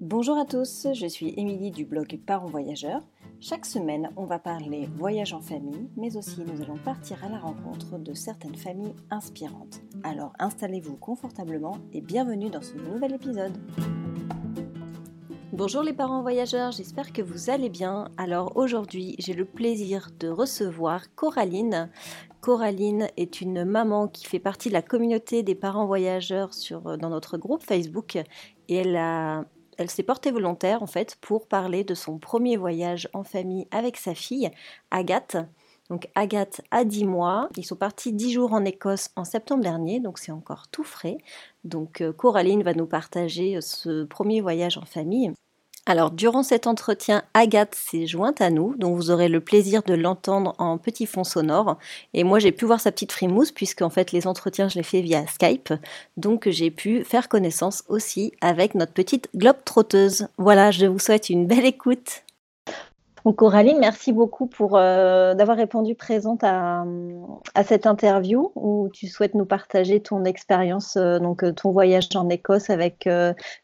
Bonjour à tous, je suis Émilie du blog Parents Voyageurs. Chaque semaine, on va parler voyage en famille, mais aussi nous allons partir à la rencontre de certaines familles inspirantes. Alors installez-vous confortablement et bienvenue dans ce nouvel épisode. Bonjour les parents voyageurs, j'espère que vous allez bien. Alors aujourd'hui, j'ai le plaisir de recevoir Coraline. Coraline est une maman qui fait partie de la communauté des parents voyageurs dans notre groupe Facebook et elle a elle s'est portée volontaire en fait pour parler de son premier voyage en famille avec sa fille, Agathe. Donc Agathe a 10 mois, ils sont partis 10 jours en Écosse en septembre dernier, donc c'est encore tout frais. Donc euh, Coraline va nous partager euh, ce premier voyage en famille. Alors, durant cet entretien, Agathe s'est jointe à nous, donc vous aurez le plaisir de l'entendre en petit fond sonore. Et moi, j'ai pu voir sa petite frimousse, puisque en fait, les entretiens, je les fais via Skype. Donc, j'ai pu faire connaissance aussi avec notre petite globe trotteuse. Voilà, je vous souhaite une belle écoute. Donc, merci beaucoup pour euh, d'avoir répondu présente à, cette interview où tu souhaites nous partager ton expérience, euh, donc euh, ton voyage en Écosse avec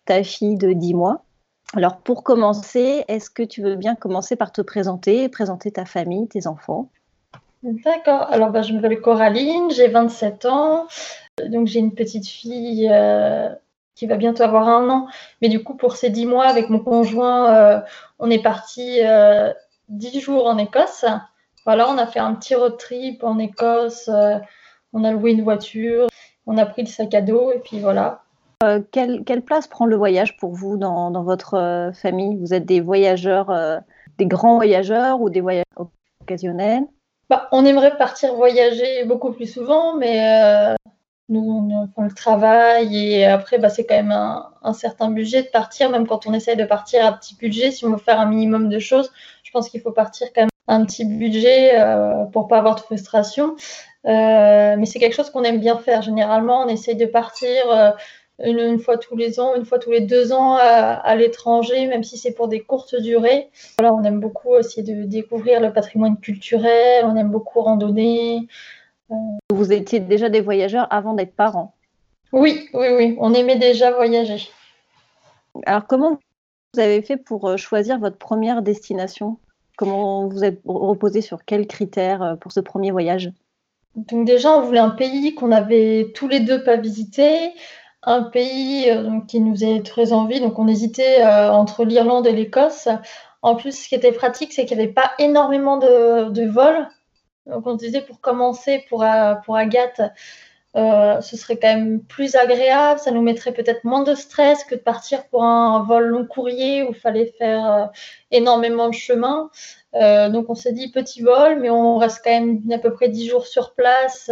ta fille de 10 mois. Alors pour commencer, est-ce que tu veux bien commencer par te présenter, présenter ta famille, tes enfants? D'accord. Alors bah, je m'appelle Coraline, j'ai 27 ans. Donc j'ai une petite fille euh, qui va bientôt avoir un an. Mais du coup, pour ces 10 mois, avec mon conjoint, euh, on est parti euh, 10 jours en Écosse. Voilà, on a fait un petit road trip en Écosse. Euh, on a loué une voiture, on a pris le sac à dos et puis voilà. Euh, quelle, place prend le voyage pour vous dans, votre euh, famille? Vous êtes des voyageurs, euh, des grands voyageurs ou des voyageurs occasionnels? Bah, On aimerait partir voyager beaucoup plus souvent, mais nous, on, le travail et après, bah, c'est quand même un, certain budget de partir, même quand on essaye de partir à petit budget, si on veut faire un minimum de choses, je pense qu'il faut partir quand même un petit budget pour pas avoir de frustration. mais c'est quelque chose qu'on aime bien faire. Généralement, on essaye de partir une, fois tous les ans, une fois tous les deux ans à, l'étranger, même si c'est pour des courtes durées. Voilà, on aime beaucoup aussi de découvrir le patrimoine culturel, on aime beaucoup randonner. Euh, vous étiez déjà des voyageurs avant d'être parents Oui, oui, oui, on aimait déjà voyager. Alors comment vous avez fait pour euh, choisir votre première destination? Comment vous êtes reposé sur quels critères euh, pour ce premier voyage? Donc déjà, on voulait un pays qu'on avait tous les deux pas visité, un pays euh, qui nous est très envie. Donc, on hésitait euh, entre l'Irlande et l'Écosse. En plus, ce qui était pratique, c'est qu'il n'y avait pas énormément de, vols. Donc, on se disait pour commencer, pour, euh, pour Agathe, ce serait quand même plus agréable. Ça nous mettrait peut-être moins de stress que de partir pour un, vol long courrier où il fallait faire énormément de chemin. donc, on s'est dit petit vol, mais on reste quand même à peu près 10 jours sur place.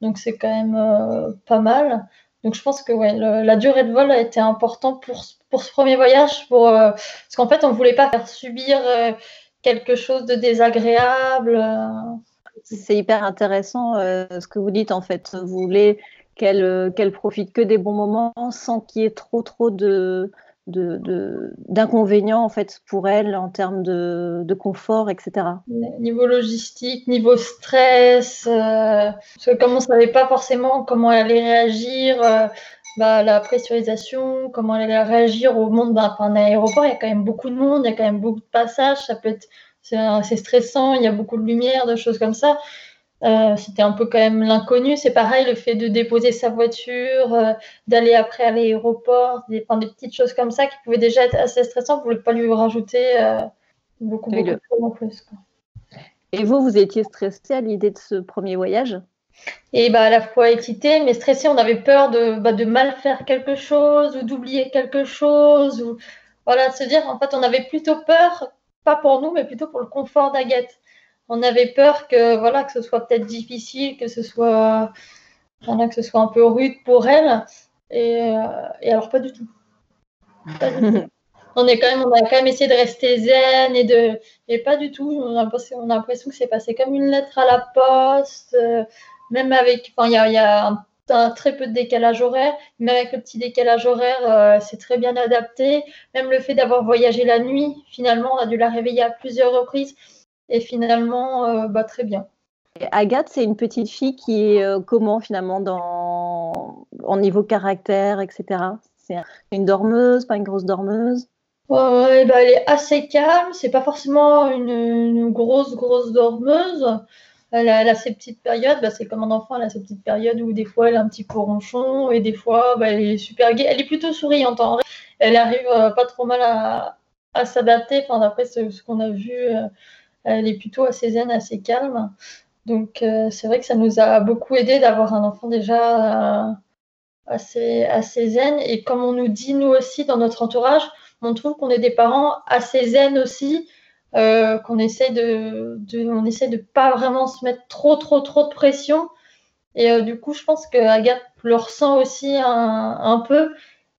donc, c'est quand même pas mal. Donc je pense que ouais, la durée de vol a été importante pour, pour ce premier voyage, pour, euh, parce qu'en fait on ne voulait pas faire subir euh, quelque chose de désagréable. Euh. C'est hyper intéressant ce que vous dites en fait. Vous voulez qu'elle qu'elle profite que des bons moments sans qu'il y ait trop trop de, d'inconvénients en fait pour elle en termes de, de confort, etc. Niveau logistique, niveau stress, euh, parce que comme on ne savait pas forcément comment elle allait réagir, euh, bah, la pressurisation, comment elle allait réagir au monde d'un aéroport, il y a quand même beaucoup de monde, il y a quand même beaucoup de passages, ça peut être c'est stressant, il y a beaucoup de lumière, de choses comme ça. Euh, c'était un peu quand même l'inconnu. C'est pareil, le fait de déposer sa voiture, euh, d'aller après à l'aéroport, des, des, petites choses comme ça qui pouvaient déjà être assez stressantes. Vous ne voulez pas lui rajouter euh, beaucoup, beaucoup de choses en plus. Et vous, vous étiez stressé à l'idée de ce premier voyage? Et bah, à la fois excité, mais stressé. On avait peur de, bah, de mal faire quelque chose ou d'oublier quelque chose. Ou, voilà, de se dire, en fait, on avait plutôt peur, pas pour nous, mais plutôt pour le confort d'Agathe on avait peur que voilà que ce soit peut-être difficile, que ce soit que ce soit un peu rude pour elle. Et, euh, alors pas du tout. on est quand même, on a quand même essayé de rester zen et de et pas du tout. On a, l'impression que c'est passé comme une lettre à la poste, euh, même avec. Enfin, il y a, un, très peu de décalage horaire, mais avec le petit décalage horaire, euh, c'est très bien adapté. Même le fait d'avoir voyagé la nuit, finalement, on a dû la réveiller à plusieurs reprises. Et finalement, euh, bah, très bien. Agathe, c'est une petite fille qui est euh, comment finalement dans, en niveau caractère, etc. C'est une dormeuse, pas une grosse dormeuse? Bah, Elle est assez calme. C'est pas forcément une, grosse, grosse dormeuse. Elle a, ses petites périodes. Bah, c'est comme un enfant, elle a ses petites périodes où des fois elle est un petit peu ronchon et des fois bah, elle est super gaie. Elle est plutôt souriante en vrai. Elle arrive euh, pas trop mal à, s'adapter. Enfin, d'après ce, qu'on a vu, euh, elle est plutôt assez zen, assez calme. Donc euh, c'est vrai que ça nous a beaucoup aidé d'avoir un enfant déjà assez, assez zen. Et comme on nous dit, nous aussi, dans notre entourage, on trouve qu'on est des parents assez zen aussi, euh, qu'on essaie de, on essaie de pas vraiment se mettre trop, trop, trop de pression. Et euh, du coup, je pense que Agathe le ressent aussi un, peu.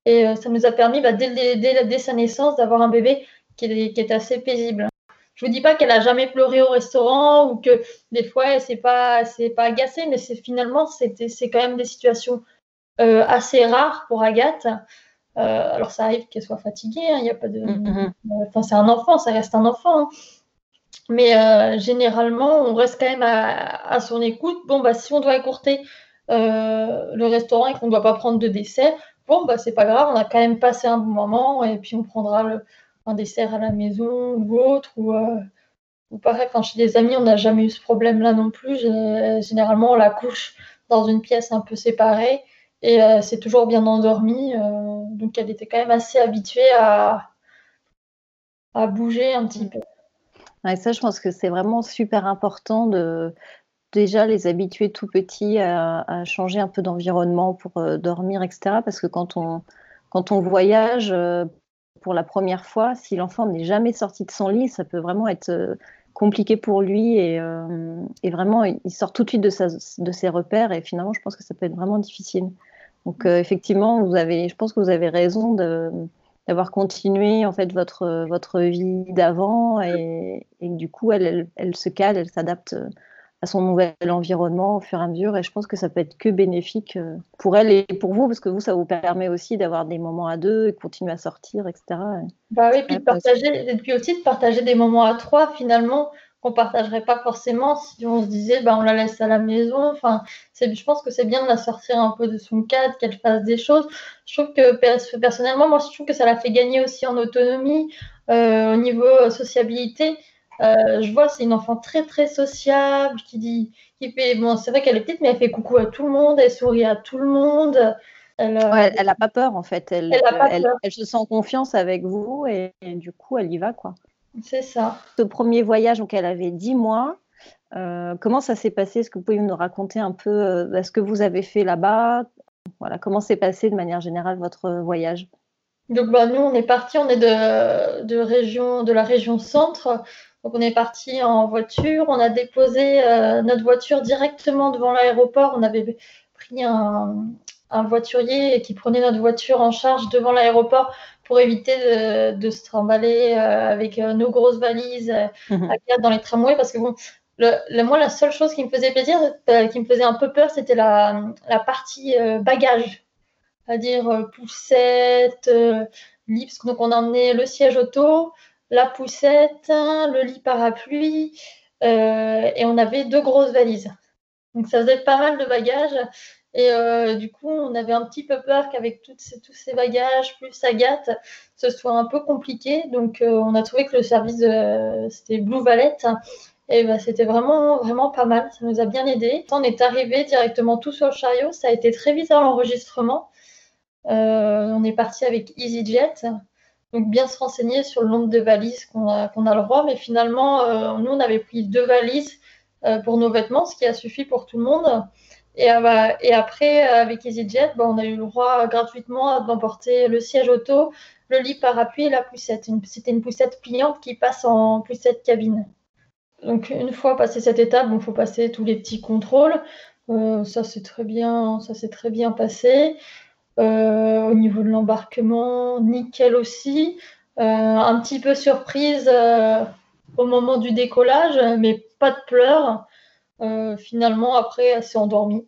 Et euh, ça nous a permis, bah, dès, dès, sa naissance, d'avoir un bébé qui est, assez paisible. Je vous dis pas qu'elle a jamais pleuré au restaurant ou que des fois elle s'est pas, c'est pas agacée, mais c'est finalement c'était, c'est quand même des situations euh, assez rare pour Agathe. Euh, alors ça arrive qu'elle soit fatiguée, il hein, a pas de. Mm-hmm. Euh, enfin, c'est un enfant, ça reste un enfant. Hein. Mais généralement, on reste quand même à, son écoute. Bon, bah, si on doit écourter le restaurant et qu'on ne doit pas prendre de dessert, bon, bah, c'est pas grave, on a quand même passé un bon moment et puis on prendra un dessert à la maison ou autre. Ou, ou pareil, quand chez des amis, on n'a jamais eu ce problème-là non plus. Généralement, on la couche dans une pièce un peu séparée et euh, c'est toujours bien endormie. Euh, donc elle était quand même assez habituée à, à bouger un petit peu. Et ça, je pense que c'est vraiment super important de déjà les habituer tout petits à, changer un peu d'environnement pour euh, dormir, etc. Parce que quand on, quand on voyage pour la première fois, si l'enfant n'est jamais sorti de son lit, ça peut vraiment être compliqué pour lui et, et, vraiment il sort tout de suite de, ses repères et finalement je pense que ça peut être vraiment difficile. Donc euh, effectivement, vous avez, je pense que vous avez raison d'avoir continué en fait votre votre vie d'avant et, du coup elle, elle, se cale, elle s'adapte euh, à son nouvel environnement au fur et à mesure et je pense que ça peut être que bénéfique euh, pour elle et pour vous parce que vous ça vous permet aussi d'avoir des moments à deux et continuer à sortir etc. Bah oui, puis, partager, et puis aussi de partager des moments à trois finalement qu'on partagerait pas forcément si on se disait bah, on la laisse à la maison. Enfin, je pense que c'est bien de la sortir un peu de son cadre, qu'elle fasse des choses. Je trouve que personnellement, moi, je trouve que ça la fait gagner aussi en autonomie, euh, au niveau euh, sociabilité. Euh, je vois, c'est une enfant très très sociable qui dit, qui fait, bon, c'est vrai qu'elle est petite, mais elle fait coucou à tout le monde, elle sourit à tout le monde. Elle, n'a pas peur en fait. Elle, elle, elle, se sent confiance avec vous et, et, du coup, elle y va quoi. C'est ça. Ce premier voyage, donc elle avait 10 mois. Euh, comment ça s'est passé? Est-ce que vous pouvez nous raconter un peu euh, ce que vous avez fait là-bas? Voilà, comment s'est passé de manière générale votre voyage? Donc bah, nous, on est parti, on est de, de, région, de la région centre. Donc on est parti en voiture, on a déposé euh, notre voiture directement devant l'aéroport. On avait pris un, un voiturier qui prenait notre voiture en charge devant l'aéroport pour éviter de, se trimballer euh, avec euh, nos grosses valises mhm. dans les tramways parce que bon, le, moi la seule chose qui me faisait plaisir, qui me faisait un peu peur, c'était la, la, partie bagage, c'est-à-dire poussette, que donc on a emmené le siège auto, la poussette, le lit parapluie, et on avait deux grosses valises. Donc ça faisait pas mal de bagages. Et euh, du coup, on avait un petit peu peur qu'avec tous ces bagages, plus Agathe, ce soit un peu compliqué. Donc, euh, on a trouvé que le service, c'était Blue Valet. Et bah, c'était vraiment, vraiment pas mal. Ça nous a bien aidé. On est arrivé directement tout sur le chariot. Ça a été très vite à l'enregistrement. Euh, on est parti avec EasyJet. Donc, bien se renseigner sur le nombre de valises qu'on a, le droit. Mais finalement, nous, on avait pris deux valises pour nos vêtements, ce qui a suffi pour tout le monde. Et, euh, et après, euh, avec EasyJet, bah, on a eu le droit gratuitement d'emporter le siège auto, le lit parapluie et la poussette. C'était une poussette pliante qui passe en poussette cabine. Donc une fois passé cette étape, il faut passer tous les petits contrôles. Euh, ça s'est très bien passé. Au niveau de l'embarquement, nickel aussi. un petit peu surprise au moment du décollage, mais pas de pleurs. Euh, finalement, après, elle s'est endormie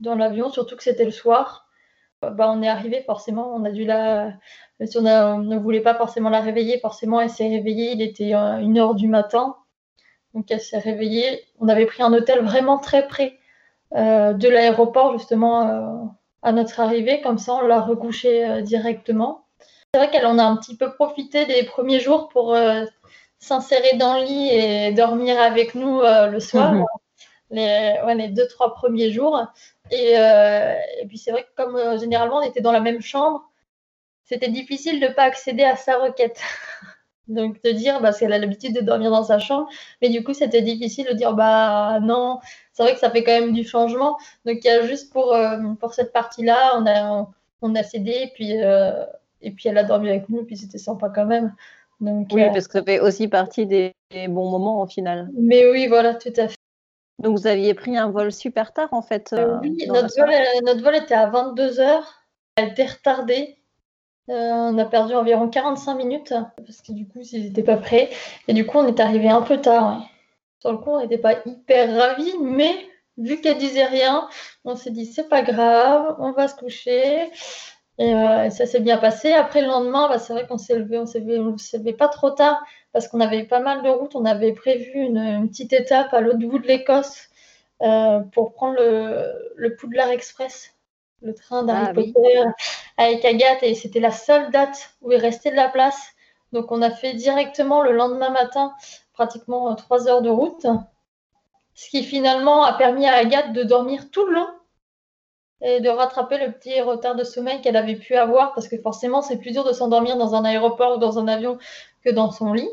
dans l'avion, surtout que c'était le soir. Euh, bah, on est arrivé, forcément, on a dû la. On, ne voulait pas forcément la réveiller, forcément, elle s'est réveillée. Il était euh, une heure du matin. Donc, elle s'est réveillée. On avait pris un hôtel vraiment très près de l'aéroport, justement, à notre arrivée, comme ça on l'a recouché directement. C'est vrai qu'elle en a un petit peu profité des premiers jours pour s'insérer dans le lit et dormir avec nous le soir, mhm. les, les, deux, trois premiers jours. Et, et puis c'est vrai que comme généralement on était dans la même chambre, c'était difficile de ne pas accéder à sa requête. Donc de dire, parce qu'elle a l'habitude de dormir dans sa chambre, mais du coup c'était difficile de dire, bah non, c'est vrai que ça fait quand même du changement. Donc il y a juste pour, euh, pour cette partie-là, on a, on, a cédé, et puis, euh, et puis elle a dormi avec nous, puis c'était sympa quand même. Donc, oui, euh, parce que ça fait aussi partie des bons moments au final. Mais oui, voilà, tout à fait. Donc vous aviez pris un vol super tard en fait Oui, notre vol, notre vol, était à 22h, elle était retardée. Euh, on a perdu environ 45 minutes parce que du coup, ils n'étaient pas prêts. Et du coup, on est arrivé un peu tard. Sur le coup, on n'était pas hyper ravis, mais vu qu'elle disait rien, on s'est dit c'est pas grave, on va se coucher. Et euh, ça s'est bien passé. Après le lendemain, bah, c'est vrai qu'on s'est levé, on s'est levé, pas trop tard parce qu'on avait pas mal de routes. On avait prévu une, petite étape à l'autre bout de l'Écosse euh, pour prendre le, le Poudlard Express le train d'Harry ah Potter avec Agathe et c'était la seule date où il restait de la place. Donc on a fait directement le lendemain matin pratiquement euh, trois heures de route, ce qui finalement a permis à Agathe de dormir tout le long et de rattraper le petit retard de sommeil qu'elle avait pu avoir parce que forcément c'est plus dur de s'endormir dans un aéroport ou dans un avion que dans son lit.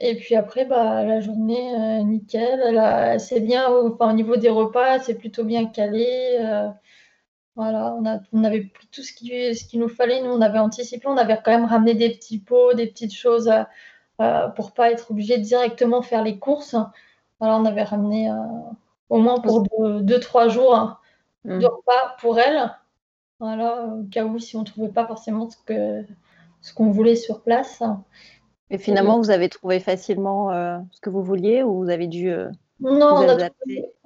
Et puis après, bah, la journée, euh, nickel. C'est bien, enfin, au niveau des repas, c'est plutôt bien calé. Euh, voilà, on, avait pris tout ce qui, ce qu'il nous fallait. Nous, on avait anticipé, on avait quand même ramené des petits pots, des petites choses euh, euh, pour pas être obligé de directement faire les courses. Voilà, on avait ramené euh, au moins pour deux, trois jours hein, de mmh. repas pour elle. Voilà, au cas où si on ne trouvait pas forcément ce que ce qu'on voulait sur place. Et finalement, vous avez trouvé facilement ce que vous vouliez ou vous avez dû non,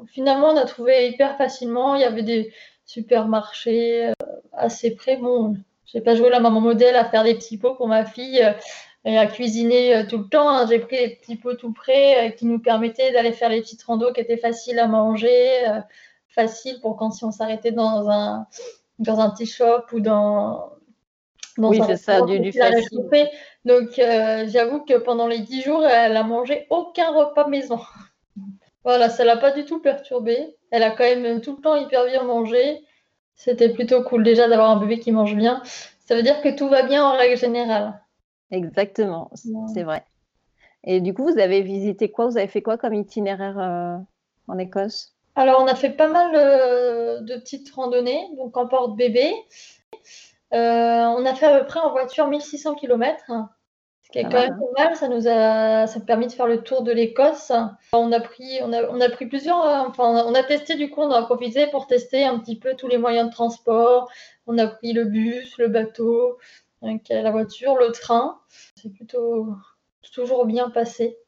finalement, on a trouvé hyper facilement. Il y avait des, supermarché euh, assez près. Bon, j'ai pas joué la maman modèle à faire des petits pots pour ma fille euh, et à cuisiner euh, tout le temps. Hein. J'ai pris des petits pots tout près qui nous permettaient d'aller faire les petites randos qui étaient faciles à manger, faciles pour quand si on s'arrêtait dans un dans un petit shop ou dans dans oui, c'est ça, du, du facile. Donc, j'avoue que pendant les dix jours, elle a mangé aucun repas maison. Voilà, ça l'a pas du tout perturbée. Elle a quand même tout le temps hyper bien mangé. C'était plutôt cool déjà d'avoir un bébé qui mange bien. Ça veut dire que tout va bien en règle générale. Exactement, c'est vrai. Et du coup, vous avez visité quoi? Vous avez fait quoi comme itinéraire euh, en Écosse? Alors, on a fait pas mal euh, de petites randonnées, donc en porte-bébé. Euh, on a fait à peu près en voiture 1600 km qui est ah quand même pas mal. Ça nous a, ça permis de faire le tour de l'Écosse. On a pris, on a, on a pris plusieurs, euh, enfin, on a testé du coup, on a profité pour tester un petit peu tous les moyens de transport. On a pris le bus, le bateau, la voiture, le train. C'est plutôt toujours bien passé.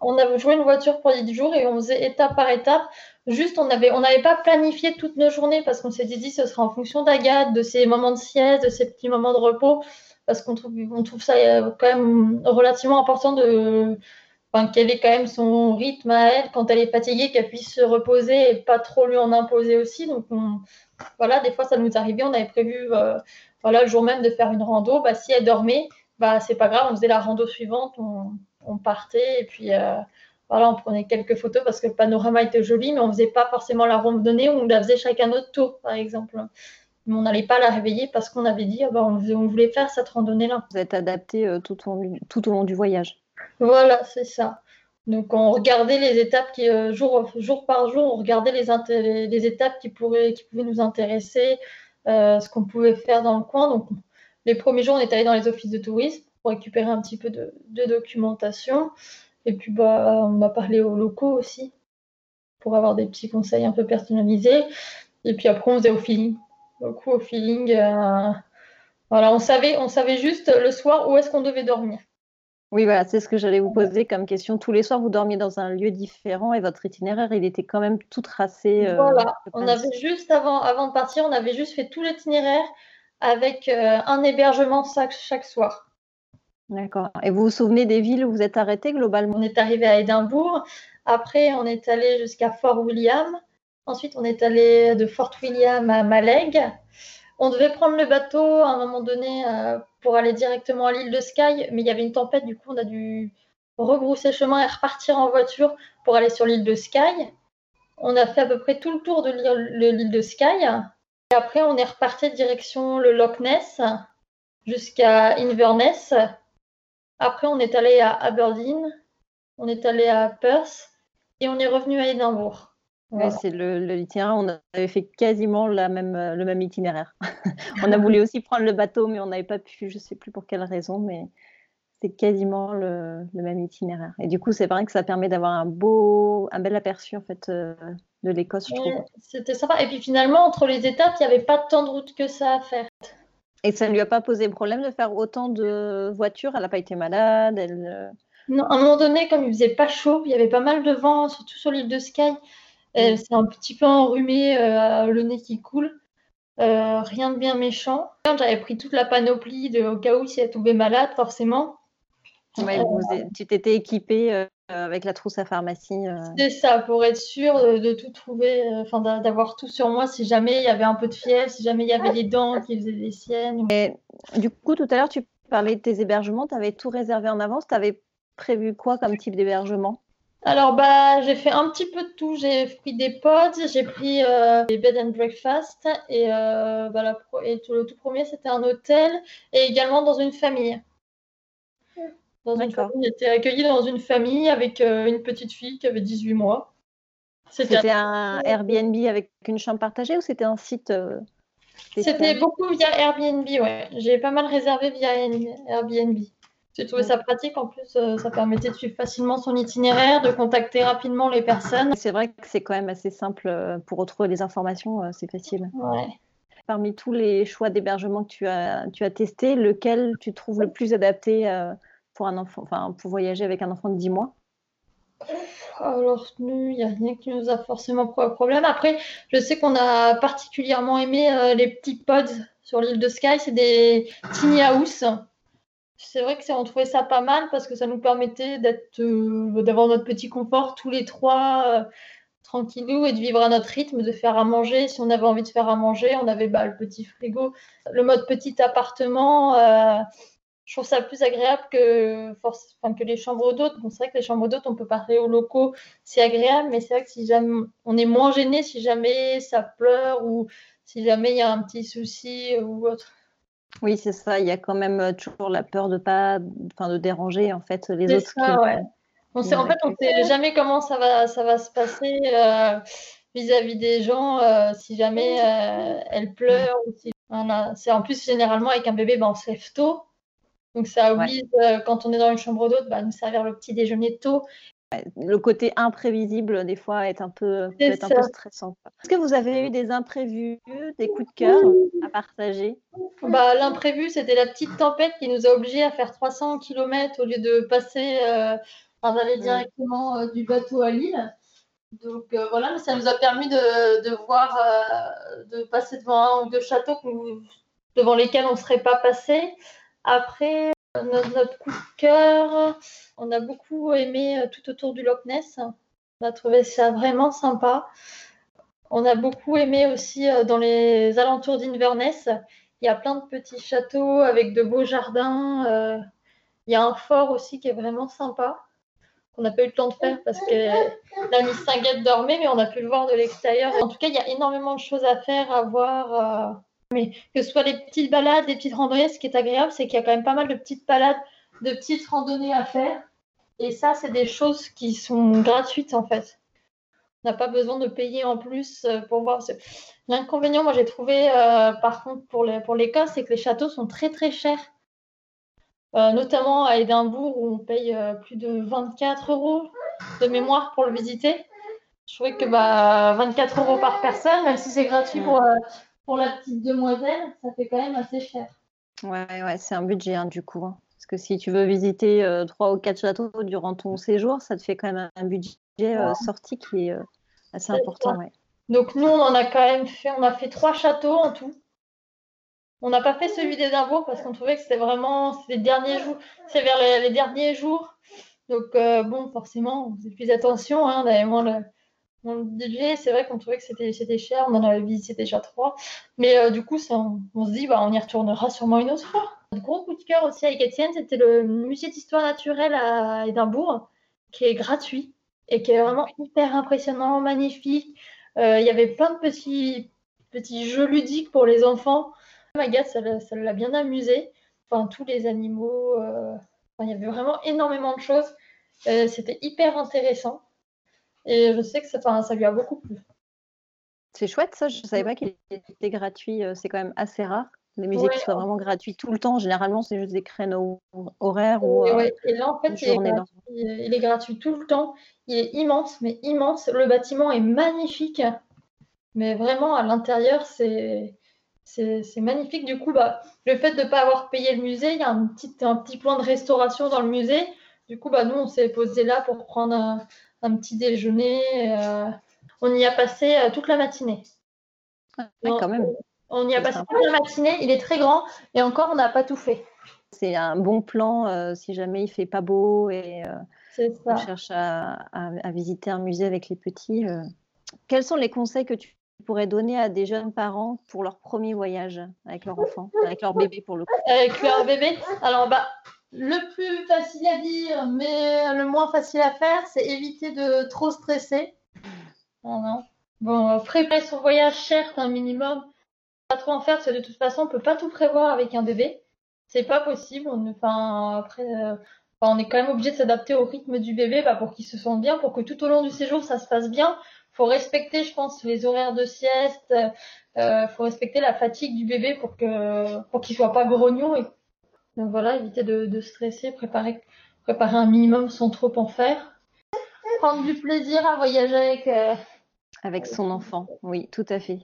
On avait joué une voiture pour 10 jours et on faisait étape par étape. Juste, on n'avait on pas planifié toutes nos journées parce qu'on s'était dit ce sera en fonction d'Agathe, de ses moments de sieste, de ses petits moments de repos parce qu'on trouve, ça euh, quand même relativement important de, qu'elle ait quand même son rythme à elle quand elle est fatiguée, qu'elle puisse se reposer et pas trop lui en imposer aussi. Donc voilà, des fois ça nous arrivait, on avait prévu euh, voilà, le jour même de faire une rando. Bah, si elle dormait, bah, c'est pas grave, on faisait la rando suivante, on, partait et puis euh, voilà, on prenait quelques photos parce que le panorama était joli, mais on faisait pas forcément la randonnée, on la faisait chacun notre tour, par exemple mais on n'allait pas la réveiller parce qu'on avait dit ah bah, on, voulait faire cette randonnée-là. Vous êtes adapté euh, tout, au, tout au long du voyage. Voilà, c'est ça. Donc on regardait les étapes qui, euh, jour, jour par jour, on regardait les, les, étapes qui, pourraient, qui pouvaient nous intéresser, euh, ce qu'on pouvait faire dans le coin. Donc les premiers jours, on est allé dans les offices de tourisme pour récupérer un petit peu de, de documentation. Et puis bah, on m'a parlé aux locaux aussi pour avoir des petits conseils un peu personnalisés. Et puis après, on faisait au feeling beaucoup au feeling. Euh, voilà, on savait, on savait juste le soir où est-ce qu'on devait dormir. Oui, voilà, c'est ce que j'allais vous poser comme question. Tous les soirs, vous dormiez dans un lieu différent et votre itinéraire, il était quand même tout tracé. Euh, voilà, on avait juste avant, avant de partir, on avait juste fait tout l'itinéraire avec euh, un hébergement chaque, chaque soir. D'accord. Et vous vous souvenez des villes où vous êtes arrêté globalement? On est arrivé à Édimbourg. Après, on est allé jusqu'à Fort William. Ensuite, on est allé de Fort William à Maleg. On devait prendre le bateau à un moment donné euh, pour aller directement à l'île de Skye, mais il y avait une tempête, du coup, on a dû rebrousser chemin et repartir en voiture pour aller sur l'île de Skye. On a fait à peu près tout le tour de l'île de Skye. Et après, on est reparti direction le Loch Ness jusqu'à Inverness. Après, on est allé à Aberdeen, on est allé à Perth et on est revenu à Édimbourg c'est le, l'itinéraire. On avait fait quasiment la même, euh, le même itinéraire. on a voulu aussi prendre le bateau, mais on n'avait pas pu, je ne sais plus pour quelle raison, mais c'est quasiment le, même itinéraire. Et du coup, c'est vrai que ça permet d'avoir un beau, un bel aperçu en fait euh, de l'Écosse, je trouve. C'était sympa. Et puis finalement, entre les étapes, il n'y avait pas tant de route que ça à faire. Et ça ne lui a pas posé problème de faire autant de voitures? Elle n'a pas été malade elle... Euh non, à un moment donné, comme il faisait pas chaud, il y avait pas mal de vent, surtout sur l'île de Skye. Elle s'est un petit peu enrhumée, euh, le nez qui coule. Euh, rien de bien méchant. J'avais pris toute la panoplie de, au cas où si elle tombait malade, forcément. Ouais, euh, tu t'étais équipée avec la trousse à pharmacie. C'est ça, pour être sûr de, tout trouver, enfin d'avoir tout sur moi si jamais il y avait un peu de fièvre, si jamais il y avait des dents qui faisaient des siennes. Et, du coup, tout à l'heure, tu parlais de tes hébergements, tu avais tout réservé en avance. Tu avais prévu quoi comme type d'hébergement? Alors, bah, j'ai fait un petit peu de tout. J'ai pris des pods, j'ai pris euh, des bed and breakfast et, euh, bah, et tout, le tout premier, c'était un hôtel et également dans une famille. Dans une famille, j'étais accueillie dans une famille avec euh, une petite fille qui avait 18 mois. C'était un Airbnb avec une chambre partagée ou c'était un site C'était beaucoup via Airbnb, ouais. J'ai pas mal réservé via Airbnb. J'ai trouvé ça pratique. En plus, euh, ça permettait de suivre facilement son itinéraire, de contacter rapidement les personnes. C'est vrai que c'est quand même assez simple euh, pour retrouver les informations, euh, c'est facile. Ouais. Parmi tous les choix d'hébergement que tu as, tu as testé, lequel tu trouves le plus adapté pour un enfant, enfin pour voyager avec un enfant de 10 mois? Alors, nous, il n'y a rien qui nous a forcément problème. Après, je sais qu'on a particulièrement aimé les petits pods sur l'île de Skye. C'est des tiny house c'est vrai que c'est on trouvait ça pas mal parce que ça nous permettait d'être, euh, d'avoir notre petit confort tous les trois, euh, tranquillou, et de vivre à notre rythme, de faire à manger. Si on avait envie de faire à manger, on avait bah, le petit frigo. Le mode petit appartement, euh, je trouve ça plus agréable que, force, que les chambres d'hôtes. C'est vrai que les chambres d'hôtes, on peut parler aux locaux, c'est agréable, mais c'est vrai que si jamais on est moins gêné si jamais ça pleure ou si jamais il y a un petit souci ou autre. Oui, c'est ça. Il y a quand même euh, toujours la peur de pas, enfin, de déranger en fait les autres. Ça, ouais. On sait, en fait, on ne sait jamais comment ça va, ça va se passer euh, vis-à-vis des gens euh, si jamais elle pleure. Ou si... C'est en plus généralement avec un bébé, ben, on se lève tôt. Donc ça oblige, quand on est dans une chambre d'hôte, bah, nous servir le petit déjeuner tôt le côté imprévisible des fois est un peu, peut être un peu stressant. Est-ce que vous avez eu des imprévus, des coups de cœur à partager? Bah, L'imprévu, c'était la petite tempête qui nous a obligés à faire 300 km au lieu de passer, euh, d'aller directement euh, du bateau à l'île. Donc euh, voilà, ça nous a permis de, de voir, euh, de passer devant un ou deux châteaux devant lesquels on ne serait pas passé. Après, notre, coup de cœur, on a beaucoup aimé euh, tout autour du Loch Ness. On a trouvé ça vraiment sympa. On a beaucoup aimé aussi euh, dans les alentours d'Inverness. Il y a plein de petits châteaux avec de beaux jardins. Euh, il y a un fort aussi qui est vraiment sympa. On n'a pas eu le temps de faire parce que la Miss dormait, mais on a pu le voir de l'extérieur. En tout cas, il y a énormément de choses à faire, à voir. Mais que ce soit les petites balades, les petites randonnées, ce qui est agréable, c'est qu'il y a quand même pas mal de petites balades, de petites randonnées à faire. Et ça, c'est des choses qui sont gratuites en fait. On n'a pas besoin de payer en plus euh, pour voir. L'inconvénient, moi j'ai trouvé euh, par contre pour l'Écosse, pour c'est que les châteaux sont très très chers. Euh, notamment à Édimbourg où on paye plus de 24 euros de mémoire pour le visiter. Je trouvais que bah, 24 euros par personne, même si c'est gratuit pour, pour la petite demoiselle, ça fait quand même assez cher. Ouais, ouais c'est un budget hein, du coup. Hein. Parce que si tu veux visiter euh, trois ou quatre châteaux durant ton séjour, ça te fait quand même un budget euh, sorti qui est euh, assez important. Ouais. Donc nous, on en a quand même fait, on a fait trois châteaux en tout. On n'a pas fait celui d'Édimbourg parce qu'on trouvait que c'était vraiment les derniers jours, c'est vers les, derniers jours. Donc bon, forcément, on faisait plus attention, hein, on avait moins le, Mon budget, c'est vrai qu'on trouvait que c'était cher, on en avait visité déjà trois, mais euh, du coup, on, se dit, bah, on y retournera sûrement une autre fois. Le gros coup de cœur aussi avec Étienne, c'était le musée d'histoire naturelle à Édimbourg, qui est gratuit et qui est vraiment hyper impressionnant, magnifique. Euh, il y avait plein de petits, jeux ludiques pour les enfants. Agathe, ça l'a bien amusé. Enfin, tous les animaux, euh, il y avait vraiment énormément de choses. C'était hyper intéressant. Et je sais que ça, ça lui a beaucoup plu. C'est chouette ça, je ne savais pas qu'il était gratuit, c'est quand même assez rare. Les musées qui soient vraiment gratuits tout le temps, généralement c'est juste des créneaux horaires ou. Euh, et là en fait il est, gratuit, il est, gratuit, tout le temps. Il est immense, mais immense. Le bâtiment est magnifique, mais vraiment à l'intérieur c'est c'est magnifique. Du coup, bah, le fait de ne pas avoir payé le musée, il y a un petit, un petit plan de restauration dans le musée. Du coup, bah, nous, on s'est posé là pour prendre un, un petit déjeuner. Euh, on y a passé euh, toute la matinée. Ouais, quand même. On y a passé toute la matinée. Il est très grand et encore, on n'a pas tout fait. C'est un bon plan euh, si jamais il fait pas beau et on cherche à, à, visiter un musée avec les petits. Quels sont les conseils que tu pourrais donner à des jeunes parents pour leur premier voyage avec leur enfant, avec leur bébé pour le coup? Avec leur bébé? Alors, bah, le plus facile à dire, mais le moins facile à faire, c'est éviter de trop stresser. Bon, préparer son voyage, certes, un minimum. Pas trop en faire, parce que de toute façon, on peut pas tout prévoir avec un bébé. C'est pas possible. On, euh, est quand même obligé de s'adapter au rythme du bébé bah, pour qu'il se sente bien, pour que tout au long du séjour, ça se passe bien. Faut respecter, je pense, les horaires de sieste. Euh, faut respecter la fatigue du bébé pour que pour qu'il soit pas grognon donc voilà, éviter de, stresser, préparer, préparer un minimum sans trop en faire. Prendre du plaisir à voyager avec... Euh, avec son enfant, oui, tout à fait.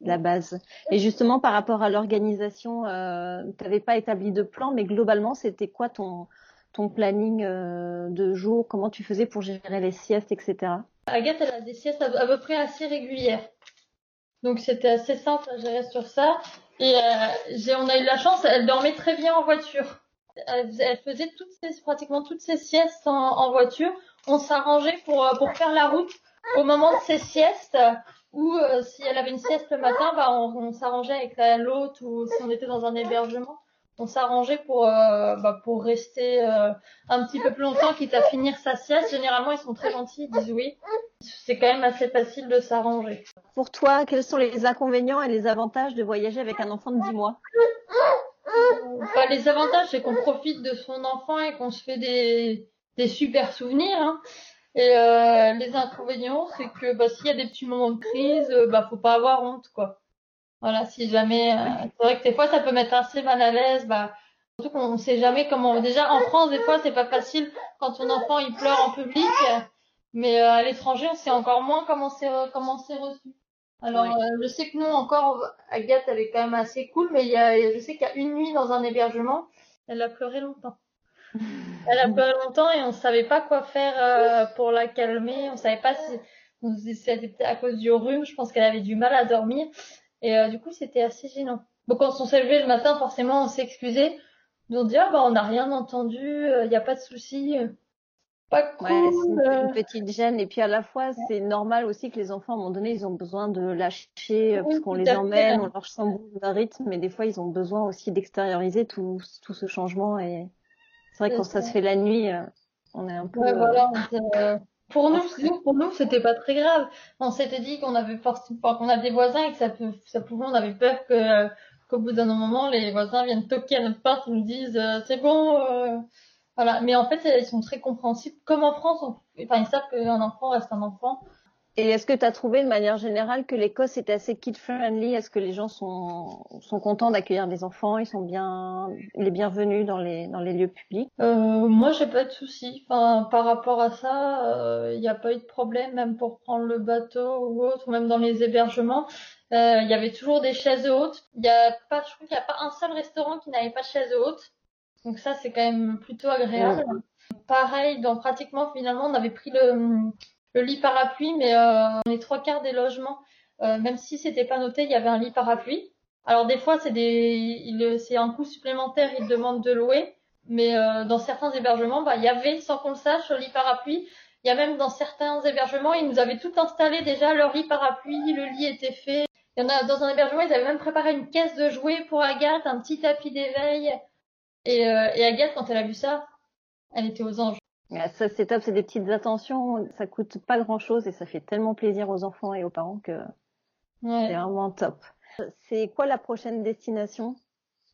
La base. Et justement, par rapport à l'organisation, euh, tu n'avais pas établi de plan, mais globalement, c'était quoi ton, ton planning euh, de jour? Comment tu faisais pour gérer les siestes, etc. Agathe, elle a des siestes à peu près assez régulières. Donc c'était assez simple à gérer sur ça. Et euh, on a eu la chance, elle dormait très bien en voiture. Elle, faisait toutes ses, pratiquement toutes ses siestes en, voiture. On s'arrangeait pour, euh, pour faire la route au moment de ses siestes. Ou euh, si elle avait une sieste le matin, bah, on, on s'arrangeait avec l'autre ou si on était dans un hébergement on s'arrangeait pour euh, bah, pour rester euh, un petit peu plus longtemps, quitte à finir sa sieste. Généralement, ils sont très gentils, ils disent oui. C'est quand même assez facile de s'arranger. Pour toi, quels sont les inconvénients et les avantages de voyager avec un enfant de 10 mois? Bah, Les avantages, c'est qu'on profite de son enfant et qu'on se fait des, des super souvenirs. Hein. Et euh, les inconvénients, c'est que bah, s'il y a des petits moments de crise, bah faut pas avoir honte, quoi. Voilà, si jamais, euh, c'est vrai que des fois ça peut mettre assez mal à l'aise, bah, surtout qu'on ne sait jamais comment. Déjà en France, des fois c'est pas facile quand ton enfant il pleure en public, mais euh, à l'étranger on sait encore moins comment c'est comment c'est reçu. Alors euh, je sais que nous encore, Agathe elle est quand même assez cool, mais il y a, je sais qu'il y a une nuit dans un hébergement, elle a pleuré longtemps. Elle a pleuré longtemps et on savait pas quoi faire pour la calmer. On savait pas si c'était à cause du rhume. Je pense qu'elle avait du mal à dormir. Et euh, du coup, c'était assez gênant. Bon, quand on s'est levé le matin, forcément, on s'est excusé. On dit, ah, bah, on n'a rien entendu, il euh, n'y a pas de souci. Pas cool. Ouais, c'est une, euh. petite gêne. Et puis à la fois, c'est normal aussi que les enfants, à un moment donné, ils ont besoin de lâcher, parce qu'on les emmène, on leur chamboule un rythme, mais des fois, ils ont besoin aussi d'extérioriser tout, tout ce changement. Et c'est vrai que quand ça. se fait la nuit, on est un peu. Ouais, voilà, pour nous, pour nous, c'était pas très grave. On s'était dit qu'on avait qu'on a des voisins et que ça, peut, ça pouvait, on avait peur que qu'au bout d'un moment, les voisins viennent toquer à notre porte et nous disent euh, c'est bon. Euh. voilà. Mais en fait, ils sont très compréhensibles. Comme en France, enfin, ils savent qu'un enfant reste un enfant. Et est-ce que tu as trouvé de manière générale que l'Écosse est assez kid-friendly? Est-ce que les gens sont, sont contents d'accueillir des enfants? Ils sont bien les bienvenus dans les, dans les lieux publics? Euh, Moi, j'ai pas de soucis. Enfin, par rapport à ça, il euh, n'y a pas eu de problème, même pour prendre le bateau ou autre, même dans les hébergements. Il euh, y avait toujours des chaises hautes. Il y a pas, je crois qu'il n'y a pas un seul restaurant qui n'avait pas de chaises hautes. Donc ça, c'est quand même plutôt agréable. Pareil, dans pratiquement, finalement, on avait pris le le lit parapluie, mais euh, les trois quarts des logements, euh, même si c'était pas noté, il y avait un lit parapluie. Alors des fois, c'est des, c'est un coût supplémentaire, ils demandent de louer, mais euh, dans certains hébergements, bah, il y avait, sans qu'on le sache, le lit parapluie. Il y a même dans certains hébergements, ils nous avaient tout installé déjà, leur lit parapluie, le lit était fait. Il y en a dans un hébergement, ils avaient même préparé une caisse de jouets pour Agathe, un petit tapis d'éveil. Et, euh, et Agathe, quand elle a vu ça, elle était aux anges. Ça, c'est top, c'est des petites attentions, ça coûte pas grand chose et ça fait tellement plaisir aux enfants et aux parents que c'est vraiment top. C'est quoi la prochaine destination?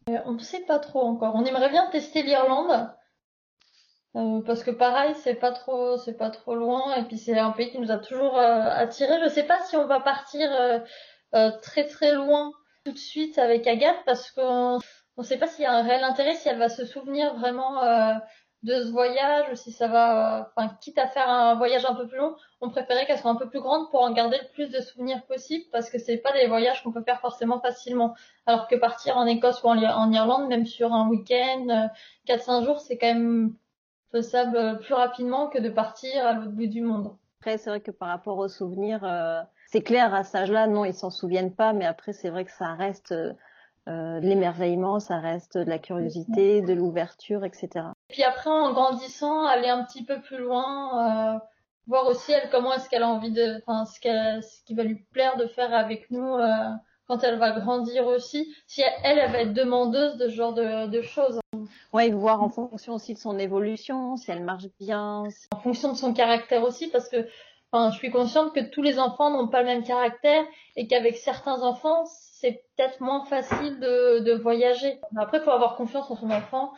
Euh, On ne sait pas trop encore. On aimerait bien tester l'Irlande. Euh, parce que pareil, c'est pas trop, c'est pas trop loin, et puis c'est un pays qui nous a toujours euh, attiré. Je sais pas si on va partir très très loin tout de suite avec Agathe, parce qu'on ne sait pas s'il y a un réel intérêt, si elle va se souvenir vraiment de ce voyage, si ça va, enfin, quitte à faire un voyage un peu plus long, on préférait qu'elle soit un peu plus grande pour en garder le plus de souvenirs possible parce que c'est pas des voyages qu'on peut faire forcément facilement. Alors que partir en Écosse ou en, Irlande, même sur un week-end, 4-5 jours, c'est quand même faisable plus rapidement que de partir à l'autre bout du monde. Après, c'est vrai que par rapport aux souvenirs, euh, c'est clair à cet âge-là, non, ils s'en souviennent pas, mais après, c'est vrai que ça reste euh, euh, de l'émerveillement, ça reste de la curiosité, de l'ouverture, etc. Puis après, en grandissant, aller un petit peu plus loin, euh, voir aussi elle comment est-ce qu'elle a envie de, enfin ce, ce qui va lui plaire de faire avec nous euh, quand elle va grandir aussi. Si elle, elle va être demandeuse de ce genre de, de choses. Ouais, voir en fonction aussi de son évolution, si elle marche bien. En fonction de son caractère aussi, parce que Enfin, je suis consciente que tous les enfants n'ont pas le même caractère et qu'avec certains enfants, c'est peut-être moins facile de, de voyager. Après, il faut avoir confiance en son enfant.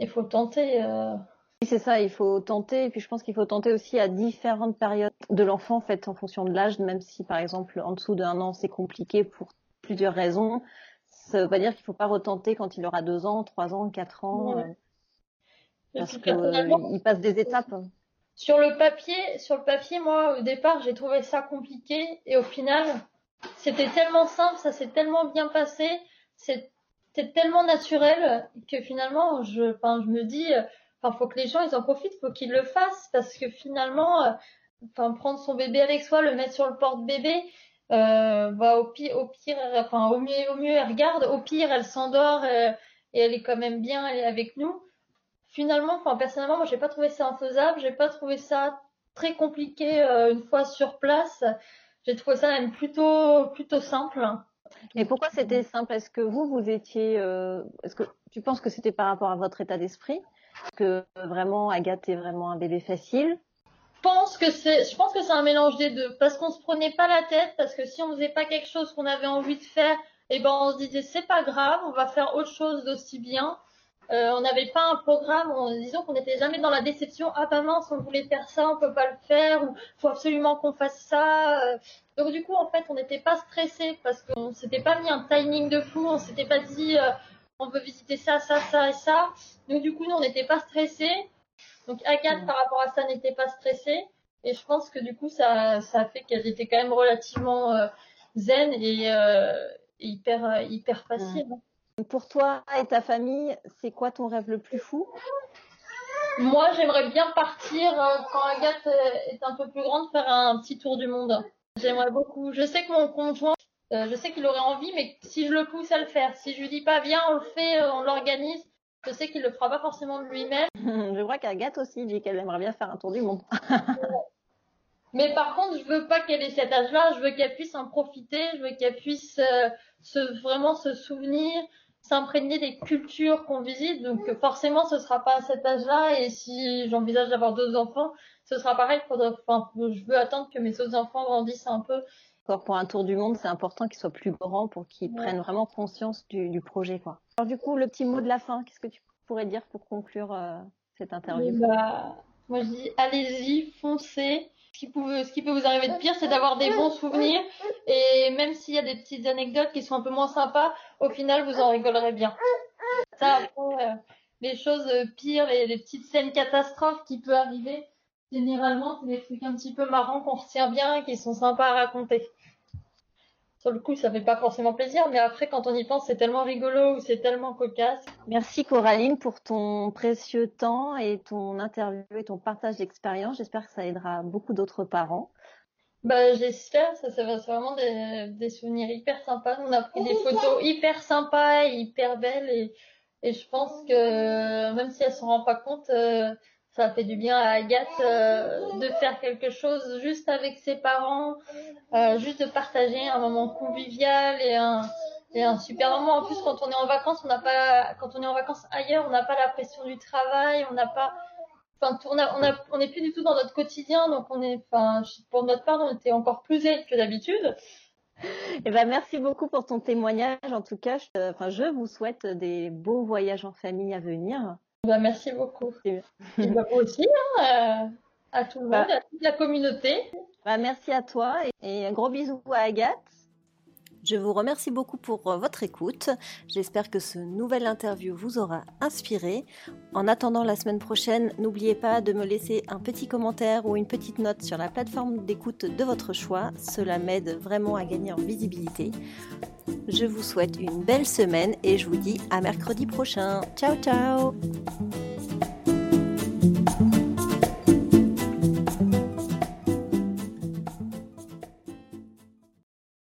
Il faut tenter. Euh... Oui, c'est ça, il faut tenter. Et puis je pense qu'il faut tenter aussi à différentes périodes de l'enfant, en fait, en fonction de l'âge, même si par exemple en dessous d'un an c'est compliqué pour plusieurs raisons. Ça veut pas dire qu'il faut pas retenter quand il aura deux ans, trois ans, quatre ans, euh, parce qu'il euh, passe des étapes. Sur le papier, sur le papier, moi au départ j'ai trouvé ça compliqué et au final c'était tellement simple, ça s'est tellement bien passé, c'était tellement naturel que finalement, je, enfin, je me dis, enfin, faut que les gens ils en profitent, faut qu'ils le fassent parce que finalement, euh, enfin, prendre son bébé avec soi, le mettre sur le porte-bébé, euh, bah, au pire, au pire, enfin, au mieux, au mieux, elle regarde, au pire, elle s'endort euh, et elle est quand même bien, avec nous. Finalement, enfin, personnellement, moi, j'ai pas trouvé ça infaisable, j'ai pas trouvé ça très compliqué euh, une fois sur place j'ai trouvé ça même plutôt plutôt simple. Et pourquoi c'était simple? Est-ce que vous vous étiez euh, Est-ce que tu penses que c'était par rapport à votre état d'esprit? Que vraiment Agathe est vraiment un bébé facile? Je pense que c'est, je pense que c'est un mélange des deux, parce qu'on se prenait pas la tête, parce que si on faisait pas quelque chose qu'on avait envie de faire, et eh ben on se disait c'est pas grave, on va faire autre chose d'aussi bien. Euh, on n'avait pas un programme, on, disons qu'on n'était jamais dans la déception. Ah ben mince, on voulait faire ça, on peut pas le faire, ou faut absolument qu'on fasse ça. Euh. Donc du coup, en fait, on n'était pas stressé parce qu'on s'était pas mis un timing de fou, on s'était pas dit euh, on veut visiter ça, ça, ça et ça. Donc du coup, on n'était pas stressé. Donc Agathe, par rapport à ça, n'était pas stressée. Et je pense que du coup, ça, ça a fait qu'elle était quand même relativement zen et, hyper, hyper facile. Pour toi et ta famille, c'est quoi ton rêve le plus fou? Moi, j'aimerais bien partir euh, quand Agathe est un peu plus grande, faire un petit tour du monde. J'aimerais beaucoup. Je sais que mon conjoint, euh, je sais qu'il aurait envie, mais si je le pousse à le faire, si je lui dis pas viens, on le fait, euh, on l'organise, je sais qu'il le fera pas forcément de lui-même. je crois qu'Agathe aussi dit qu'elle aimerait bien faire un tour du monde. Mais par contre, je veux pas qu'elle ait cet âge-là. Je veux qu'elle puisse en profiter. Je veux qu'elle puisse se vraiment se souvenir s'imprégner des cultures qu'on visite. Donc forcément, ce sera pas à cet âge-là. Et si j'envisage d'avoir deux enfants, ce sera pareil. enfin, je veux attendre que mes autres enfants grandissent un peu. Pour un tour du monde, c'est important qu'ils soient plus grands pour qu'ils prennent vraiment conscience du, projet. Quoi. Alors du coup, le petit mot de la fin, qu'est-ce que tu pourrais dire pour conclure euh, cette interview? Bah, Moi, je dis allez-y, foncez ce qui peut vous arriver de pire, c'est d'avoir des bons souvenirs. Et même s'il y a des petites anecdotes qui sont un peu moins sympas, au final, vous en rigolerez bien. Ça, euh, les choses pires, les, les, petites scènes catastrophes qui peuvent arriver, généralement, c'est des trucs un petit peu marrants qu'on retient bien et qui sont sympas à raconter sur le coup, ça fait pas forcément plaisir, mais après, quand on y pense, c'est tellement rigolo ou c'est tellement cocasse. Merci Coraline pour ton précieux temps et ton interview et ton partage d'expérience. J'espère que ça aidera beaucoup d'autres parents. Bah, j'espère, ça, ça va vraiment des, des, souvenirs hyper sympas. On a pris des photos hyper sympas et hyper belles et, et je pense que même si elle s'en rend pas compte, euh, ça fait du bien à Agathe euh, de faire quelque chose juste avec ses parents, euh, juste de partager un moment convivial et un, super moment. En plus, quand on est en vacances, on n'a pas, quand on est en vacances ailleurs, on n'a pas la pression du travail, on n'a pas, enfin, on n'est plus du tout dans notre quotidien, donc on est, enfin, pour notre part, on était encore plus zen que d'habitude. Eh ben, merci beaucoup pour ton témoignage. En tout cas, enfin, je vous souhaite des beaux voyages en famille à venir. Ben, merci beaucoup. Et ben, aussi, hein, euh, à tout le bah. monde, à toute la communauté. Bah, merci à toi et un gros bisou à Agathe. Je vous remercie beaucoup pour euh, votre écoute. J'espère que ce nouvel interview vous aura inspiré. En attendant la semaine prochaine, n'oubliez pas de me laisser un petit commentaire ou une petite note sur la plateforme d'écoute de votre choix. Cela m'aide vraiment à gagner en visibilité. Je vous souhaite une belle semaine et je vous dis à mercredi prochain. Ciao ciao